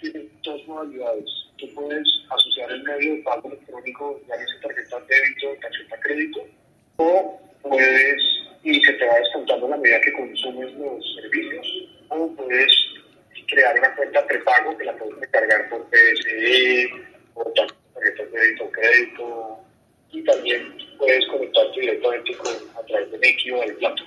Tiene dos modalidades. Tú puedes asociar el medio de pago electrónico, llámese tarjeta débito, tarjeta crédito, o puedes, y se te va descontando a la medida que consumes los servicios, o puedes crear una cuenta prepago que la puedes recargar por PSE, por tarjeta de débito crédito, y también puedes conectarte directamente con, a través de Nequi o del plato.